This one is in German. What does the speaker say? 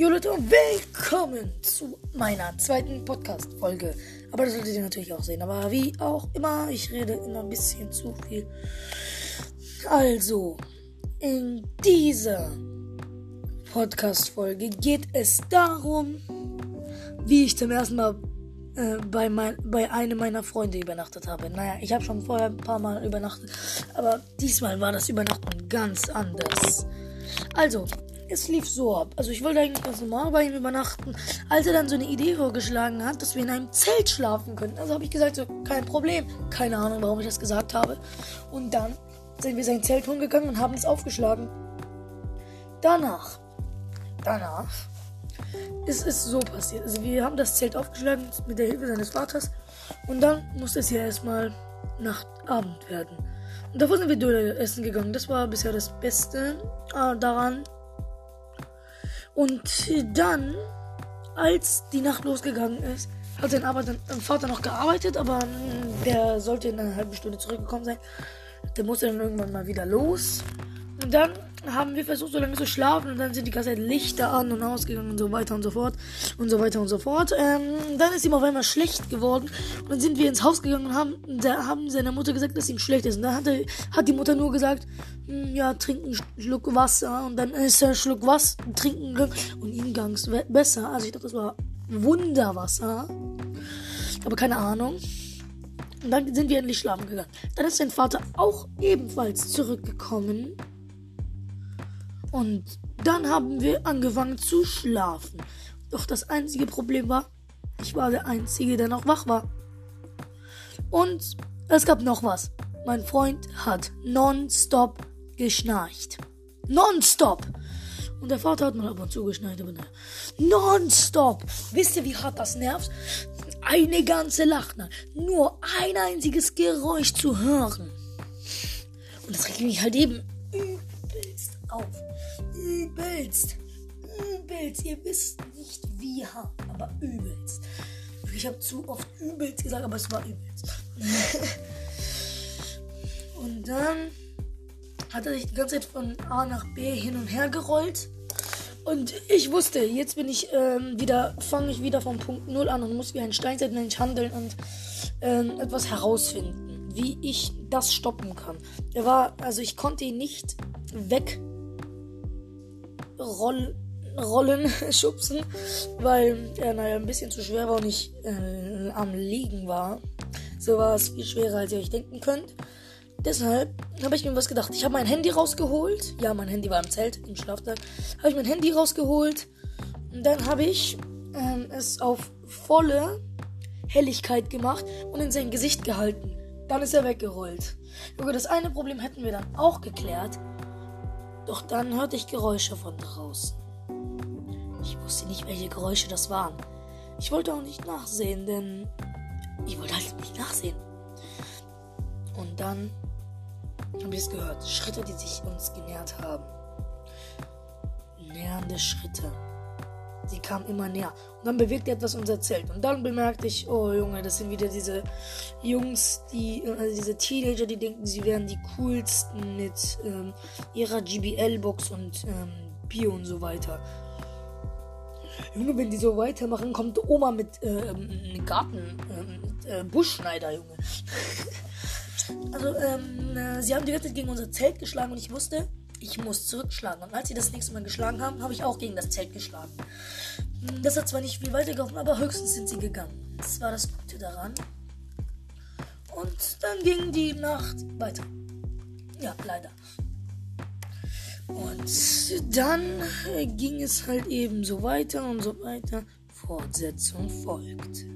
Jo Leute willkommen zu meiner zweiten Podcast-Folge. Aber das solltet ihr natürlich auch sehen. Aber wie auch immer, ich rede immer ein bisschen zu viel. Also, in dieser Podcast-Folge geht es darum, wie ich zum ersten Mal äh, bei, mein, bei einem meiner Freunde übernachtet habe. Naja, ich habe schon vorher ein paar Mal übernachtet, aber diesmal war das Übernachten ganz anders. Also, es lief so ab. Also ich wollte eigentlich ganz normal bei ihm übernachten, als er dann so eine Idee vorgeschlagen hat, dass wir in einem Zelt schlafen können. Also habe ich gesagt, so, kein Problem. Keine Ahnung, warum ich das gesagt habe. Und dann sind wir sein Zelt umgegangen und haben es aufgeschlagen. Danach, danach ist es so passiert. Also wir haben das Zelt aufgeschlagen mit der Hilfe seines Vaters und dann musste es ja erstmal Nacht, Abend werden. Und davor sind wir Döner essen gegangen. Das war bisher das Beste äh, daran. Und dann, als die Nacht losgegangen ist, hat sein Vater noch gearbeitet, aber der sollte in einer halben Stunde zurückgekommen sein. Der musste dann irgendwann mal wieder los. Und dann haben wir versucht, so lange zu schlafen und dann sind die ganze Zeit Lichter an und ausgegangen und so weiter und so fort und so weiter und so fort. Ähm, dann ist ihm auf einmal schlecht geworden und dann sind wir ins Haus gegangen und haben, da haben seiner Mutter gesagt, dass ihm schlecht ist. Und dann hat, er, hat die Mutter nur gesagt, hm, ja, trink einen Schluck Wasser und dann ist er einen Schluck Wasser, trinken und ihm ging es besser. Also ich dachte, das war Wunderwasser. Aber keine Ahnung. Und dann sind wir endlich schlafen gegangen. Dann ist sein Vater auch ebenfalls zurückgekommen. Und dann haben wir angefangen zu schlafen. Doch das einzige Problem war, ich war der Einzige, der noch wach war. Und es gab noch was. Mein Freund hat nonstop geschnarcht. Nonstop! Und der Vater hat mal ab und zu geschnarcht, aber naja. Nonstop! Wisst ihr, wie hart das nervt? Eine ganze Lachner. Nur ein einziges Geräusch zu hören. Und das regt mich halt eben übelst auf. Übelst. Übelst. Ihr wisst nicht wie hart, aber übelst. Ich habe zu oft übelst gesagt, aber es war übelst. und dann hat er sich die ganze Zeit von A nach B hin und her gerollt. Und ich wusste, jetzt bin ich ähm, wieder, fange ich wieder vom Punkt Null an und muss wie ein Steinzeitmensch handeln und ähm, etwas herausfinden, wie ich das stoppen kann. Er war, also ich konnte ihn nicht weg roll, rollen, schubsen, weil er naja ein bisschen zu schwer war und ich äh, am Liegen war. So war es viel schwerer, als ihr euch denken könnt. Deshalb habe ich mir was gedacht. Ich habe mein Handy rausgeholt. Ja, mein Handy war im Zelt, im Schlaftag. Habe ich mein Handy rausgeholt. Und dann habe ich ähm, es auf volle Helligkeit gemacht und in sein Gesicht gehalten. Dann ist er weggerollt. Junge, das eine Problem hätten wir dann auch geklärt. Doch dann hörte ich Geräusche von draußen. Ich wusste nicht, welche Geräusche das waren. Ich wollte auch nicht nachsehen, denn ich wollte halt nicht nachsehen. Und dann habe ich es gehört. Schritte, die sich uns genähert haben. Nähernde Schritte. Sie kamen immer näher. Und dann bewegte etwas unser Zelt. Und dann bemerkte ich, oh Junge, das sind wieder diese Jungs, die, also diese Teenager, die denken, sie wären die coolsten mit ähm, ihrer GBL-Box und ähm, Bier und so weiter. Junge, wenn die so weitermachen, kommt Oma mit ähm, Garten, ähm, äh, Buschschneider, Junge. also, ähm, äh, sie haben die ganze Zeit gegen unser Zelt geschlagen und ich wusste, ich muss zurückschlagen. Und als sie das nächste Mal geschlagen haben, habe ich auch gegen das Zelt geschlagen. Hm, das hat zwar nicht viel weitergeholfen, aber höchstens sind sie gegangen. Das war das Gute daran. Und dann ging die Nacht weiter. Ja, leider. Und dann ging es halt eben so weiter und so weiter. Fortsetzung folgt.